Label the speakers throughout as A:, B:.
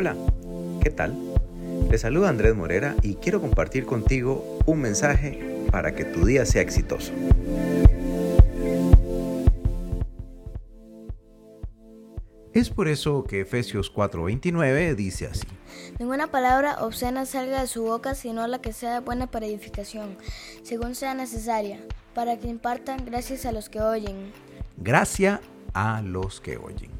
A: Hola, ¿qué tal? Te saluda Andrés Morera y quiero compartir contigo un mensaje para que tu día sea exitoso. Es por eso que Efesios 4:29 dice así.
B: Ninguna palabra obscena salga de su boca, sino la que sea buena para edificación, según sea necesaria, para que impartan gracias a los que oyen.
A: Gracia a los que oyen.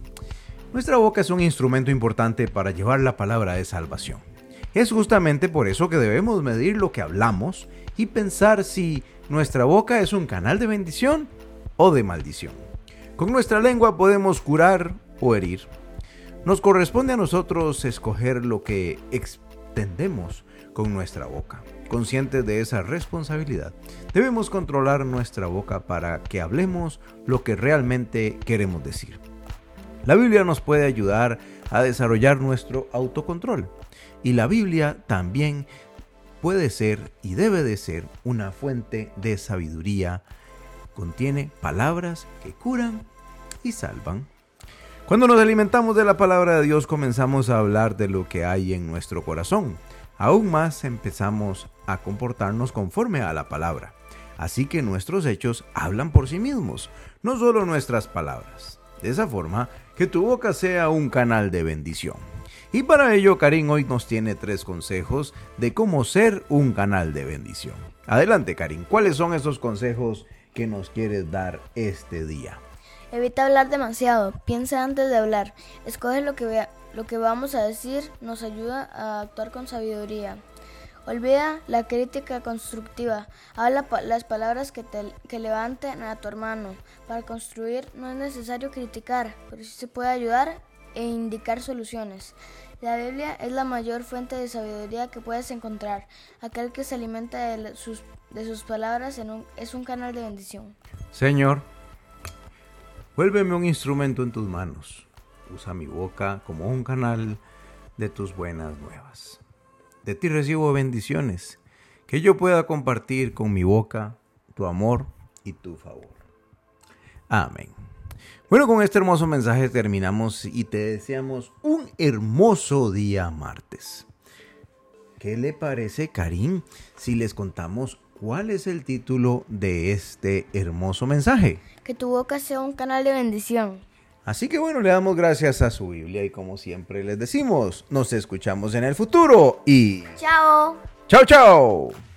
A: Nuestra boca es un instrumento importante para llevar la palabra de salvación. Es justamente por eso que debemos medir lo que hablamos y pensar si nuestra boca es un canal de bendición o de maldición. Con nuestra lengua podemos curar o herir. Nos corresponde a nosotros escoger lo que extendemos con nuestra boca. Conscientes de esa responsabilidad, debemos controlar nuestra boca para que hablemos lo que realmente queremos decir. La Biblia nos puede ayudar a desarrollar nuestro autocontrol y la Biblia también puede ser y debe de ser una fuente de sabiduría. Contiene palabras que curan y salvan. Cuando nos alimentamos de la palabra de Dios comenzamos a hablar de lo que hay en nuestro corazón. Aún más empezamos a comportarnos conforme a la palabra. Así que nuestros hechos hablan por sí mismos, no solo nuestras palabras. De esa forma, que tu boca sea un canal de bendición. Y para ello, Karim hoy nos tiene tres consejos de cómo ser un canal de bendición. Adelante, Karim, ¿cuáles son esos consejos que nos quieres dar este día?
B: Evita hablar demasiado, piensa antes de hablar, escoge lo que, lo que vamos a decir, nos ayuda a actuar con sabiduría. Olvida la crítica constructiva, habla las palabras que, te, levanten a tu hermano. Para construir no es necesario criticar, pero sí se puede ayudar e indicar soluciones. La Biblia es la mayor fuente de sabiduría que puedes encontrar. Aquel que se alimenta de sus palabras es un canal de bendición.
A: Señor, Vuélveme un instrumento en tus manos. Usa mi boca como un canal de tus buenas nuevas. De ti recibo bendiciones que yo pueda compartir con mi boca tu amor y tu favor. Amén. Bueno, con este hermoso mensaje terminamos y te deseamos un hermoso día martes. ¿Qué le parece, Karim, si les contamos ¿Cuál es el título de este hermoso mensaje?
B: Que tu boca sea un canal de bendición.
A: Así que bueno, le damos gracias a su Biblia y como siempre les decimos, nos escuchamos en el futuro y...
B: Chao.
A: Chao, chao.